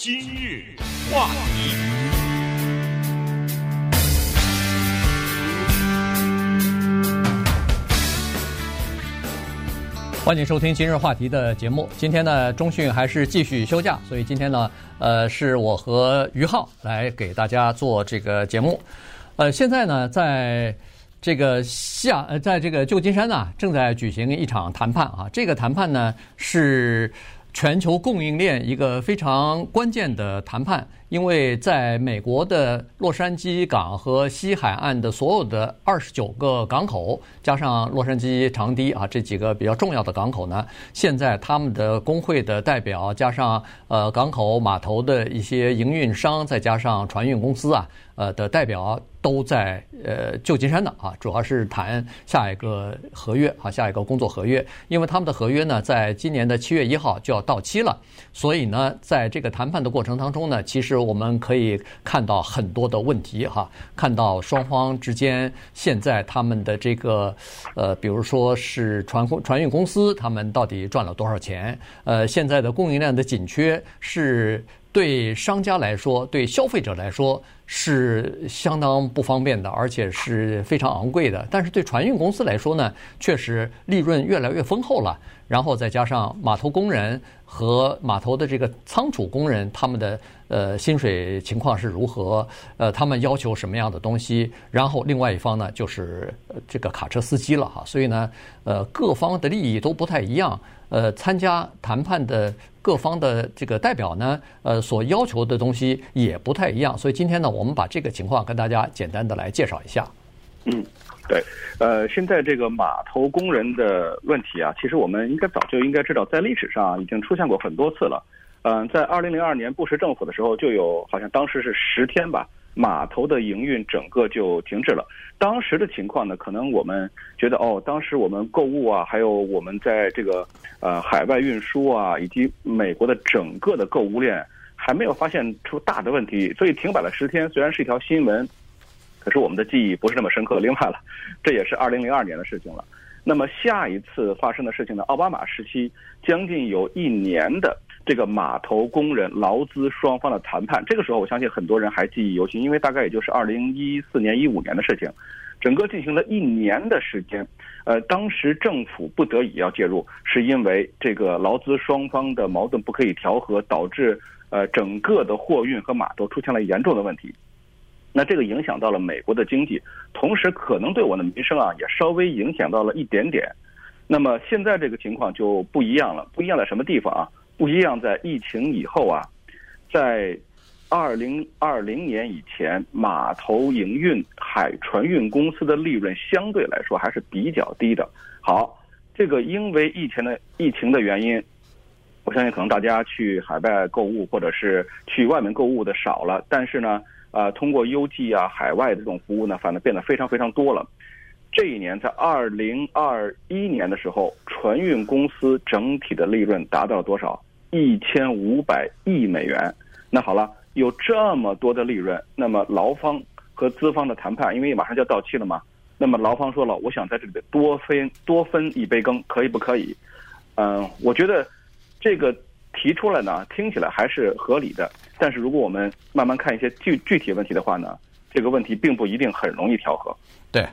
今日话题，欢迎收听今日话题的节目。今天呢，中讯还是继续休假，所以今天呢，呃，是我和于浩来给大家做这个节目。呃，现在呢，在这个下，呃，在这个旧金山呢，正在举行一场谈判啊。这个谈判呢是。全球供应链一个非常关键的谈判，因为在美国的洛杉矶港和西海岸的所有的二十九个港口，加上洛杉矶长堤啊这几个比较重要的港口呢，现在他们的工会的代表，加上呃港口码头的一些营运商，再加上船运公司啊，呃的代表。都在呃旧金山的啊，主要是谈下一个合约啊，下一个工作合约，因为他们的合约呢，在今年的七月一号就要到期了，所以呢，在这个谈判的过程当中呢，其实我们可以看到很多的问题哈，看到双方之间现在他们的这个呃，比如说是船船运公司，他们到底赚了多少钱？呃，现在的供应链的紧缺是。对商家来说，对消费者来说是相当不方便的，而且是非常昂贵的。但是对船运公司来说呢，确实利润越来越丰厚了。然后再加上码头工人和码头的这个仓储工人，他们的呃薪水情况是如何？呃，他们要求什么样的东西？然后另外一方呢，就是这个卡车司机了哈。所以呢，呃，各方的利益都不太一样。呃，参加谈判的各方的这个代表呢，呃，所要求的东西也不太一样。所以今天呢，我们把这个情况跟大家简单的来介绍一下。嗯。对，呃，现在这个码头工人的问题啊，其实我们应该早就应该知道，在历史上已经出现过很多次了。嗯、呃，在二零零二年布什政府的时候，就有好像当时是十天吧，码头的营运整个就停滞了。当时的情况呢，可能我们觉得哦，当时我们购物啊，还有我们在这个呃海外运输啊，以及美国的整个的购物链还没有发现出大的问题，所以停摆了十天，虽然是一条新闻。可是我们的记忆不是那么深刻。另外了，这也是二零零二年的事情了。那么下一次发生的事情呢？奥巴马时期将近有一年的这个码头工人劳资双方的谈判，这个时候我相信很多人还记忆犹新，因为大概也就是二零一四年、一五年的事情，整个进行了一年的时间。呃，当时政府不得已要介入，是因为这个劳资双方的矛盾不可以调和，导致呃整个的货运和码头出现了严重的问题。那这个影响到了美国的经济，同时可能对我的民生啊也稍微影响到了一点点。那么现在这个情况就不一样了，不一样在什么地方啊？不一样在疫情以后啊，在二零二零年以前，码头营运海船运公司的利润相对来说还是比较低的。好，这个因为疫情的疫情的原因，我相信可能大家去海外购物或者是去外面购物的少了，但是呢。啊，通过邮寄啊，海外的这种服务呢，反正变得非常非常多了。这一年，在二零二一年的时候，船运公司整体的利润达到了多少？一千五百亿美元。那好了，有这么多的利润，那么劳方和资方的谈判，因为马上就要到期了嘛。那么劳方说了，我想在这里边多分多分一杯羹，可以不可以？嗯，我觉得这个。提出来呢，听起来还是合理的。但是如果我们慢慢看一些具具体问题的话呢，这个问题并不一定很容易调和。对，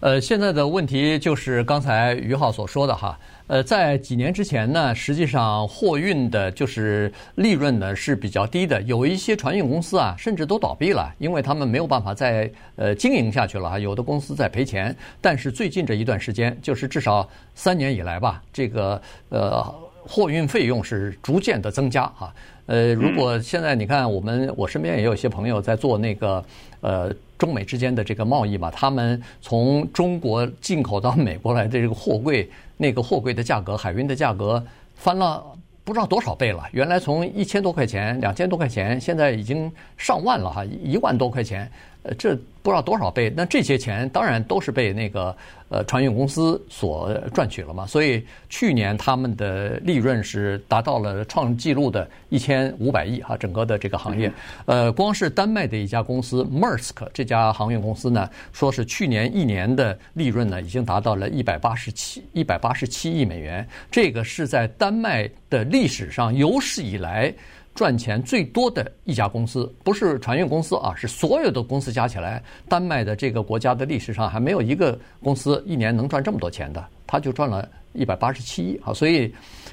呃，现在的问题就是刚才于浩所说的哈，呃，在几年之前呢，实际上货运的就是利润呢是比较低的，有一些船运公司啊，甚至都倒闭了，因为他们没有办法再呃经营下去了哈，有的公司在赔钱。但是最近这一段时间，就是至少三年以来吧，这个呃。货运费用是逐渐的增加哈，呃，如果现在你看我们，我身边也有一些朋友在做那个呃中美之间的这个贸易嘛，他们从中国进口到美国来的这个货柜，那个货柜的价格，海运的价格翻了不知道多少倍了，原来从一千多块钱、两千多块钱，现在已经上万了哈，一万多块钱，呃，这。不知道多少倍，那这些钱当然都是被那个呃船运公司所赚取了嘛。所以去年他们的利润是达到了创纪录的一千五百亿哈，整个的这个行业。呃，光是丹麦的一家公司 Maersk 这家航运公司呢，说是去年一年的利润呢已经达到了一百八十七一百八十七亿美元，这个是在丹麦的历史上有史以来赚钱最多的一家公司，不是船运公司啊，是所有的公司加起来，丹麦的这个国家的历史上还没有一个公司一年能赚这么多钱的，他就赚了一百八十七亿啊，所以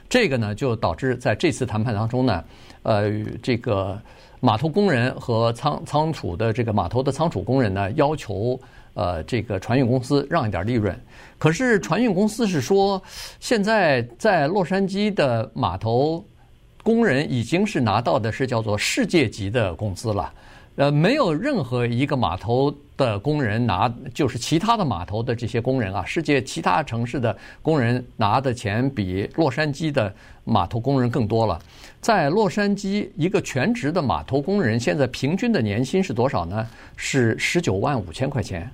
这个呢就导致在这次谈判当中呢，呃，这个码头工人和仓仓储的这个码头的仓储工人呢要求呃这个船运公司让一点利润，可是船运公司是说现在在洛杉矶的码头。工人已经是拿到的是叫做世界级的工资了，呃，没有任何一个码头的工人拿，就是其他的码头的这些工人啊，世界其他城市的工人拿的钱比洛杉矶的码头工人更多了。在洛杉矶，一个全职的码头工人现在平均的年薪是多少呢？是十九万五千块钱，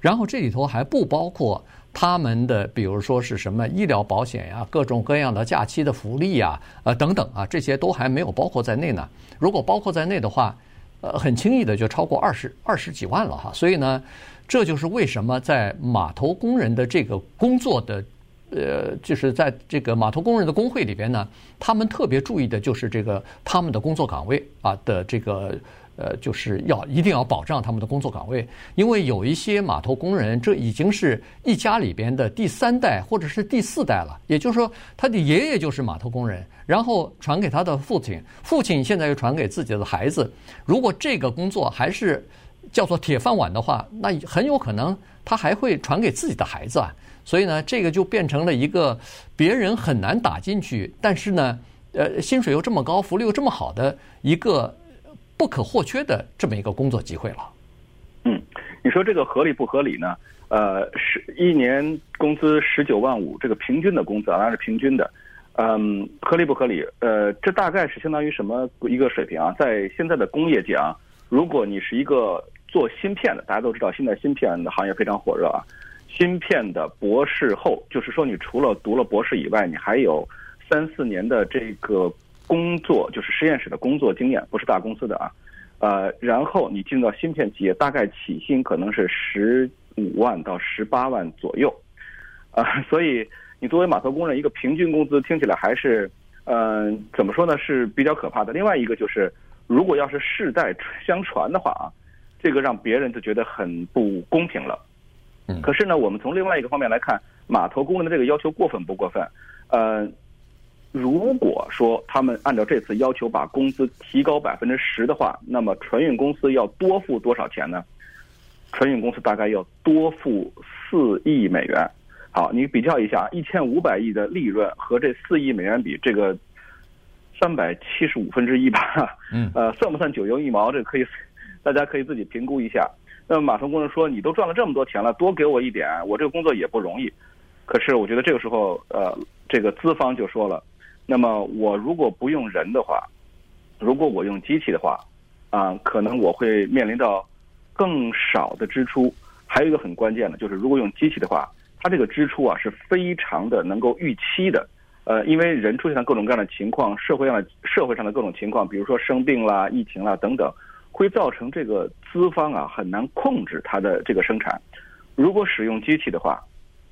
然后这里头还不包括。他们的比如说是什么医疗保险呀、各种各样的假期的福利呀、呃等等啊，这些都还没有包括在内呢。如果包括在内的话，呃，很轻易的就超过二十二十几万了哈。所以呢，这就是为什么在码头工人的这个工作的，呃，就是在这个码头工人的工会里边呢，他们特别注意的就是这个他们的工作岗位啊的这个。呃，就是要一定要保障他们的工作岗位，因为有一些码头工人，这已经是一家里边的第三代或者是第四代了。也就是说，他的爷爷就是码头工人，然后传给他的父亲，父亲现在又传给自己的孩子。如果这个工作还是叫做铁饭碗的话，那很有可能他还会传给自己的孩子啊。所以呢，这个就变成了一个别人很难打进去，但是呢，呃，薪水又这么高，福利又这么好的一个。不可或缺的这么一个工作机会了。嗯，你说这个合理不合理呢？呃，是一年工资十九万五，这个平均的工资啊，当然是平均的。嗯，合理不合理？呃，这大概是相当于什么一个水平啊？在现在的工业界啊，如果你是一个做芯片的，大家都知道现在芯片的行业非常火热啊。芯片的博士后，就是说你除了读了博士以外，你还有三四年的这个。工作就是实验室的工作经验，不是大公司的啊，呃，然后你进到芯片企业，大概起薪可能是十五万到十八万左右，啊、呃，所以你作为码头工人，一个平均工资听起来还是，嗯、呃，怎么说呢，是比较可怕的。另外一个就是，如果要是世代相传的话啊，这个让别人就觉得很不公平了。嗯，可是呢，我们从另外一个方面来看，码头工人的这个要求过分不过分？呃。如果说他们按照这次要求把工资提高百分之十的话，那么船运公司要多付多少钱呢？船运公司大概要多付四亿美元。好，你比较一下，一千五百亿的利润和这四亿美元比，这个三百七十五分之一吧？嗯，呃，算不算九牛一毛？这个可以，大家可以自己评估一下。那么码头工人说：“你都赚了这么多钱了，多给我一点，我这个工作也不容易。”可是我觉得这个时候，呃，这个资方就说了。那么我如果不用人的话，如果我用机器的话，啊，可能我会面临到更少的支出。还有一个很关键的，就是如果用机器的话，它这个支出啊是非常的能够预期的。呃，因为人出现了各种各样的情况，社会上的社会上的各种情况，比如说生病啦、疫情啦等等，会造成这个资方啊很难控制它的这个生产。如果使用机器的话，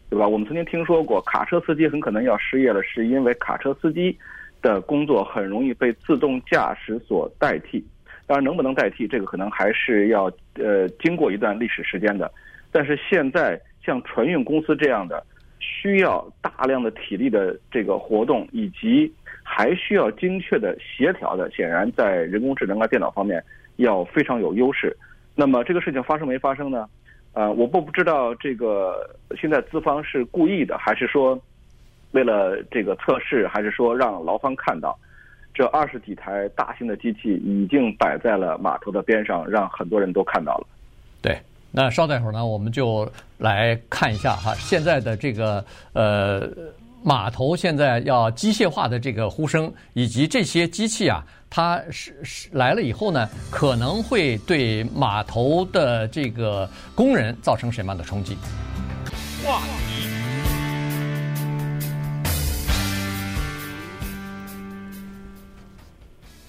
对吧？我们曾经听说过，卡车司机很可能要失业了，是因为卡车司机的工作很容易被自动驾驶所代替。当然，能不能代替，这个可能还是要呃经过一段历史时间的。但是现在，像船运公司这样的需要大量的体力的这个活动，以及还需要精确的协调的，显然在人工智能啊、电脑方面要非常有优势。那么这个事情发生没发生呢？呃，我不不知道这个现在资方是故意的，还是说为了这个测试，还是说让劳方看到这二十几台大型的机器已经摆在了码头的边上，让很多人都看到了。对，那稍等会儿呢，我们就来看一下哈，现在的这个呃。码头现在要机械化的这个呼声，以及这些机器啊，它是是来了以后呢，可能会对码头的这个工人造成什么样的冲击？话题，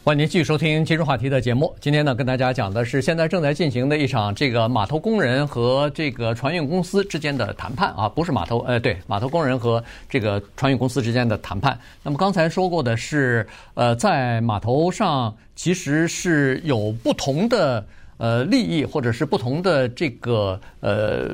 欢迎您继续收听今日话题的节目。今天呢，跟大家讲的是现在正在进行的一场这个码头工人和这个船运公司之间的谈判啊，不是码头，呃，对，码头工人和这个船运公司之间的谈判。那么刚才说过的是，呃，在码头上其实是有不同的呃利益，或者是不同的这个呃。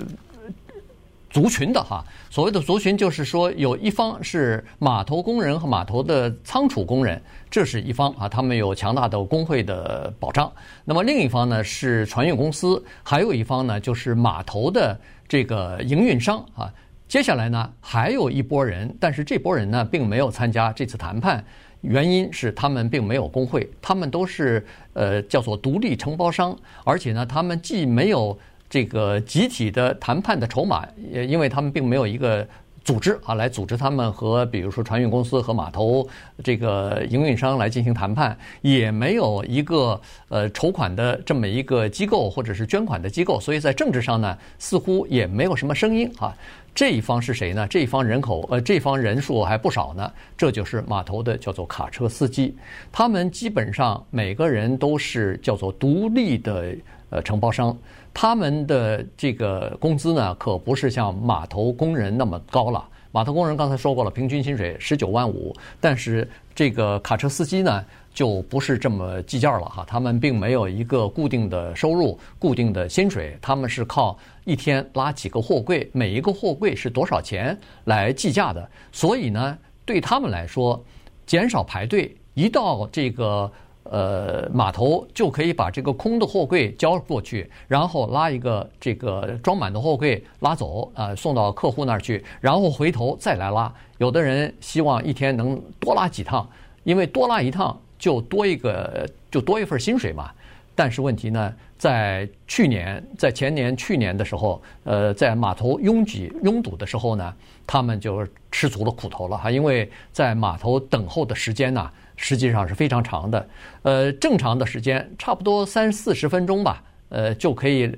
族群的哈，所谓的族群就是说，有一方是码头工人和码头的仓储工人，这是一方啊，他们有强大的工会的保障。那么另一方呢是船运公司，还有一方呢就是码头的这个营运商啊。接下来呢还有一波人，但是这波人呢并没有参加这次谈判，原因是他们并没有工会，他们都是呃叫做独立承包商，而且呢他们既没有。这个集体的谈判的筹码，也因为他们并没有一个组织啊，来组织他们和比如说船运公司和码头这个营运商来进行谈判，也没有一个呃筹款的这么一个机构或者是捐款的机构，所以在政治上呢，似乎也没有什么声音啊。这一方是谁呢？这一方人口呃，这方人数还不少呢。这就是码头的叫做卡车司机，他们基本上每个人都是叫做独立的呃承包商。他们的这个工资呢，可不是像码头工人那么高了。码头工人刚才说过了，平均薪水十九万五，但是这个卡车司机呢，就不是这么计价了哈。他们并没有一个固定的收入、固定的薪水，他们是靠一天拉几个货柜，每一个货柜是多少钱来计价的。所以呢，对他们来说，减少排队，一到这个。呃，码头就可以把这个空的货柜交过去，然后拉一个这个装满的货柜拉走，呃，送到客户那儿去，然后回头再来拉。有的人希望一天能多拉几趟，因为多拉一趟就多一个，就多一份薪水嘛。但是问题呢，在去年、在前年、去年的时候，呃，在码头拥挤、拥堵的时候呢，他们就吃足了苦头了哈，因为在码头等候的时间呢。实际上是非常长的，呃，正常的时间差不多三四十分钟吧，呃，就可以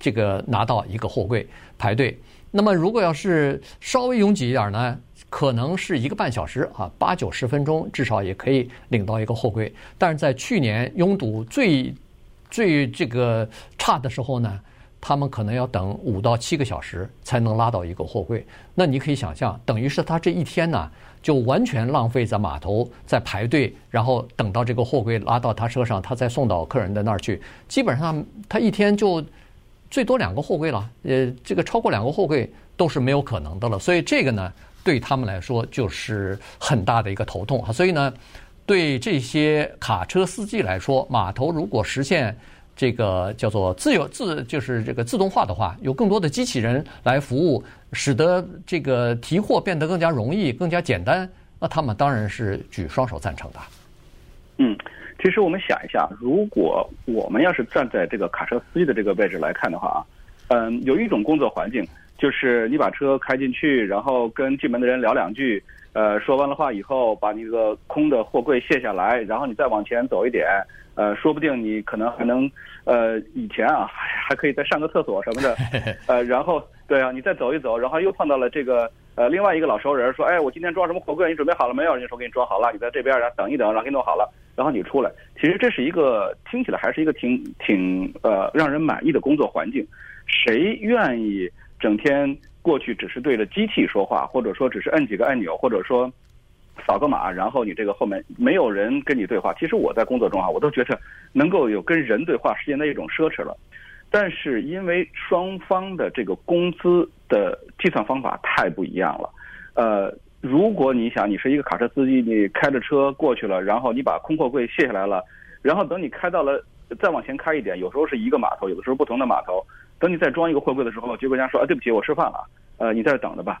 这个拿到一个货柜排队。那么如果要是稍微拥挤一点呢，可能是一个半小时啊，八九十分钟至少也可以领到一个货柜。但是在去年拥堵最最这个差的时候呢，他们可能要等五到七个小时才能拉到一个货柜。那你可以想象，等于是他这一天呢。就完全浪费在码头，在排队，然后等到这个货柜拉到他车上，他再送到客人的那儿去。基本上他一天就最多两个货柜了，呃，这个超过两个货柜都是没有可能的了。所以这个呢，对他们来说就是很大的一个头痛啊。所以呢，对这些卡车司机来说，码头如果实现。这个叫做自由自，就是这个自动化的话，有更多的机器人来服务，使得这个提货变得更加容易、更加简单。那他们当然是举双手赞成的。嗯，其实我们想一下，如果我们要是站在这个卡车司机的这个位置来看的话啊，嗯，有一种工作环境，就是你把车开进去，然后跟进门的人聊两句，呃，说完了话以后，把你这个空的货柜卸下来，然后你再往前走一点。呃，说不定你可能还能，呃，以前啊还 还可以再上个厕所什么的，呃，然后对啊，你再走一走，然后又碰到了这个呃另外一个老熟人，说，哎，我今天装什么货柜？你准备好了没有？人家说给你装好了，你在这边然后等一等，然后给你弄好了，然后你出来。其实这是一个听起来还是一个挺挺呃让人满意的工作环境。谁愿意整天过去只是对着机器说话，或者说只是摁几个按钮，或者说？扫个码，然后你这个后面没有人跟你对话。其实我在工作中啊，我都觉得能够有跟人对话是现在一种奢侈了。但是因为双方的这个工资的计算方法太不一样了。呃，如果你想你是一个卡车司机，你开着车过去了，然后你把空货柜卸下来了，然后等你开到了再往前开一点，有时候是一个码头，有的时候不同的码头，等你再装一个货柜的时候，结果人家说啊，对不起，我吃饭了，呃，你在这等着吧。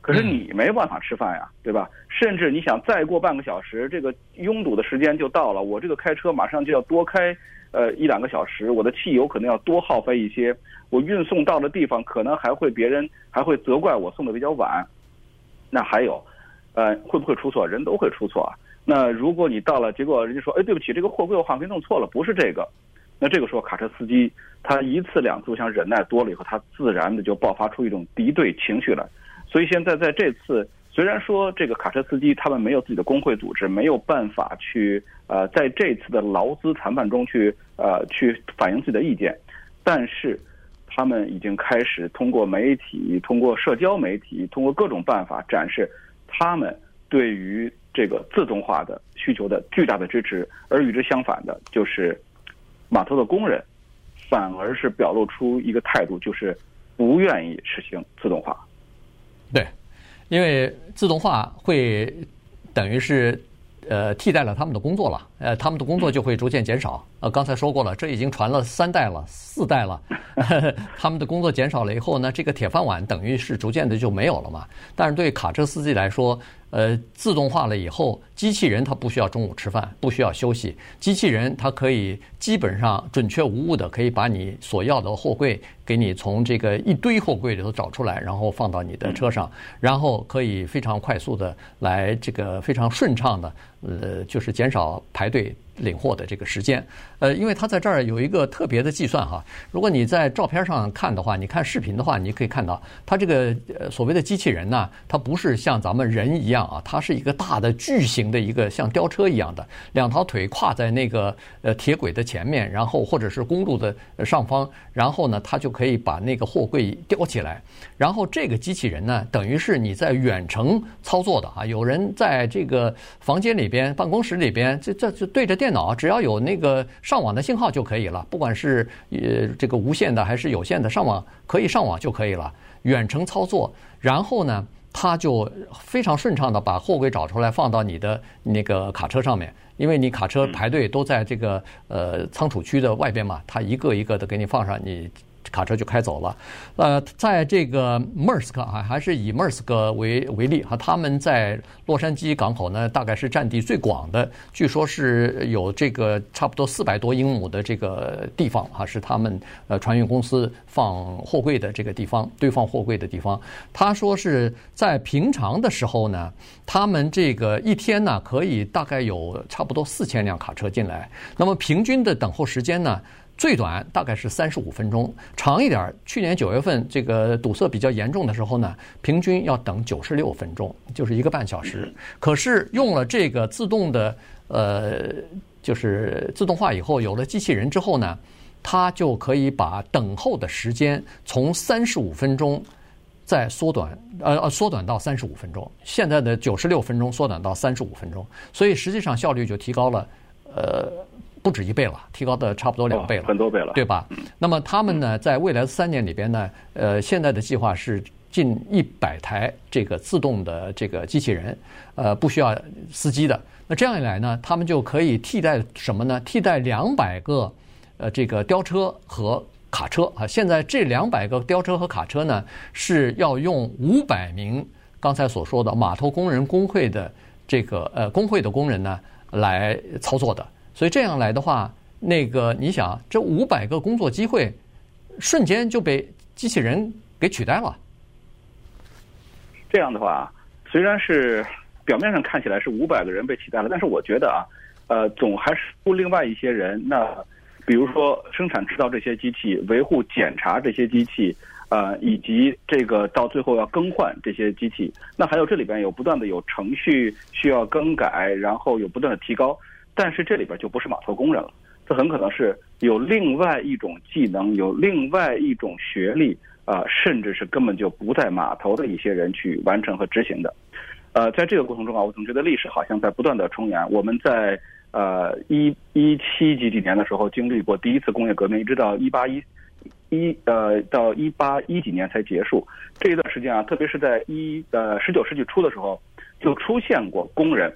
可是你没办法吃饭呀，对吧？甚至你想再过半个小时，这个拥堵的时间就到了，我这个开车马上就要多开呃一两个小时，我的汽油可能要多耗费一些，我运送到的地方可能还会别人还会责怪我送的比较晚。那还有，呃，会不会出错？人都会出错啊。那如果你到了，结果人家说，哎，对不起，这个货柜我好像给弄错了，不是这个。那这个时候卡车司机他一次两次想忍耐多了以后，他自然的就爆发出一种敌对情绪来。所以现在在这次虽然说这个卡车司机他们没有自己的工会组织，没有办法去呃在这次的劳资谈判中去呃去反映自己的意见，但是他们已经开始通过媒体、通过社交媒体、通过各种办法展示他们对于这个自动化的需求的巨大的支持，而与之相反的就是码头的工人反而是表露出一个态度，就是不愿意实行自动化。对。因为自动化会等于是呃替代了他们的工作了，呃，他们的工作就会逐渐减少。呃，刚才说过了，这已经传了三代了、四代了，他们的工作减少了以后呢，这个铁饭碗等于是逐渐的就没有了嘛。但是对卡车司机来说，呃，自动化了以后，机器人它不需要中午吃饭，不需要休息，机器人它可以基本上准确无误的可以把你所要的货柜给你从这个一堆货柜里头找出来，然后放到你的车上，然后可以非常快速的来这个非常顺畅的，呃，就是减少排对领货的这个时间，呃，因为它在这儿有一个特别的计算哈。如果你在照片上看的话，你看视频的话，你可以看到它这个所谓的机器人呢，它不是像咱们人一样啊，它是一个大的巨型的一个像吊车一样的，两条腿跨在那个呃铁轨的前面，然后或者是公路的上方，然后呢，它就可以把那个货柜吊起来。然后这个机器人呢，等于是你在远程操作的啊，有人在这个房间里边、办公室里边，这这就对着电。电脑只要有那个上网的信号就可以了，不管是呃这个无线的还是有线的上网，可以上网就可以了，远程操作。然后呢，它就非常顺畅的把货柜找出来放到你的那个卡车上面，因为你卡车排队都在这个呃仓储区的外边嘛，它一个一个的给你放上你。卡车就开走了，呃，在这个 Mersk 啊，还是以 Mersk 为为例哈，他们在洛杉矶港口呢，大概是占地最广的，据说是有这个差不多四百多英亩的这个地方哈，是他们呃船运公司放货柜的这个地方，堆放货柜的地方。他说是在平常的时候呢，他们这个一天呢，可以大概有差不多四千辆卡车进来，那么平均的等候时间呢？最短大概是三十五分钟，长一点。去年九月份这个堵塞比较严重的时候呢，平均要等九十六分钟，就是一个半小时。可是用了这个自动的，呃，就是自动化以后，有了机器人之后呢，它就可以把等候的时间从三十五分钟再缩短，呃呃，缩短到三十五分钟。现在的九十六分钟缩短到三十五分钟，所以实际上效率就提高了，呃。不止一倍了，提高的差不多两倍了，很多倍了，对吧？那么他们呢，在未来的三年里边呢，呃，现在的计划是近一百台这个自动的这个机器人，呃，不需要司机的。那这样一来呢，他们就可以替代什么呢？替代两百个呃这个吊车和卡车啊。现在这两百个吊车和卡车呢，是要用五百名刚才所说的码头工人工会的这个呃工会的工人呢来操作的。所以这样来的话，那个你想，这五百个工作机会瞬间就被机器人给取代了。这样的话，虽然是表面上看起来是五百个人被取代了，但是我觉得啊，呃，总还是雇另外一些人。那比如说生产制造这些机器，维护检查这些机器，呃，以及这个到最后要更换这些机器，那还有这里边有不断的有程序需要更改，然后有不断的提高。但是这里边就不是码头工人了，这很可能是有另外一种技能，有另外一种学历啊、甚至是根本就不在码头的一些人去完成和执行的。呃，在这个过程中啊，我总觉得历史好像在不断的重演。我们在呃一一七几几年的时候经历过第一次工业革命，一直到一八一一呃到一八一几年才结束。这一段时间啊，特别是在一呃十九世纪初的时候，就出现过工人。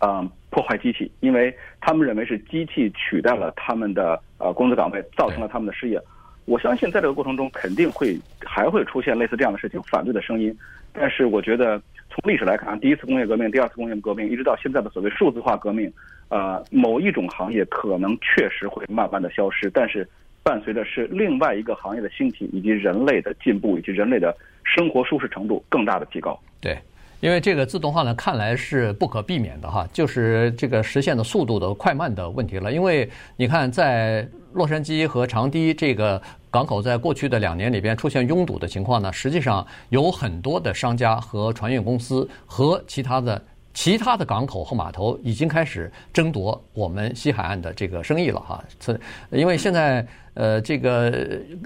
嗯，破坏机器，因为他们认为是机器取代了他们的呃工作岗位，造成了他们的失业。我相信在这个过程中肯定会还会出现类似这样的事情，反对的声音。但是我觉得从历史来看，第一次工业革命、第二次工业革命，一直到现在的所谓数字化革命，呃，某一种行业可能确实会慢慢的消失，但是伴随的是另外一个行业的兴起，以及人类的进步，以及人类的生活舒适程度更大的提高。对。因为这个自动化呢，看来是不可避免的哈，就是这个实现的速度的快慢的问题了。因为你看，在洛杉矶和长堤这个港口在过去的两年里边出现拥堵的情况呢，实际上有很多的商家和船运公司和其他的。其他的港口和码头已经开始争夺我们西海岸的这个生意了哈，这因为现在呃这个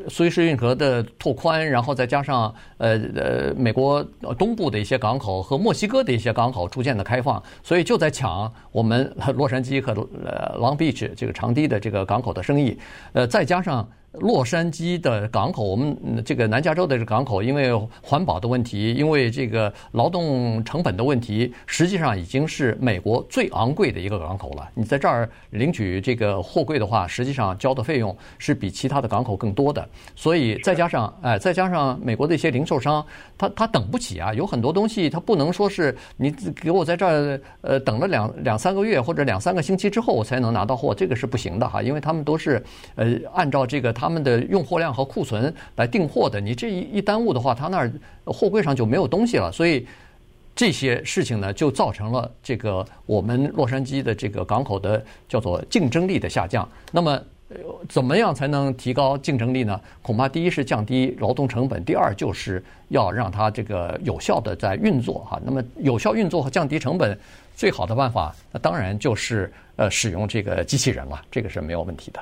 苏伊士运河的拓宽，然后再加上呃呃美国东部的一些港口和墨西哥的一些港口逐渐的开放，所以就在抢我们洛杉矶和呃 Long Beach 这个长堤的这个港口的生意，呃再加上。洛杉矶的港口，我们这个南加州的这港口，因为环保的问题，因为这个劳动成本的问题，实际上已经是美国最昂贵的一个港口了。你在这儿领取这个货柜的话，实际上交的费用是比其他的港口更多的。所以再加上，哎，再加上美国的一些零售商，他他等不起啊，有很多东西他不能说是你给我在这儿呃等了两两三个月或者两三个星期之后我才能拿到货，这个是不行的哈，因为他们都是呃按照这个。他们的用货量和库存来订货的，你这一一耽误的话，他那儿货柜上就没有东西了。所以这些事情呢，就造成了这个我们洛杉矶的这个港口的叫做竞争力的下降。那么，怎么样才能提高竞争力呢？恐怕第一是降低劳动成本，第二就是要让它这个有效的在运作哈。那么，有效运作和降低成本最好的办法，那当然就是呃使用这个机器人了，这个是没有问题的。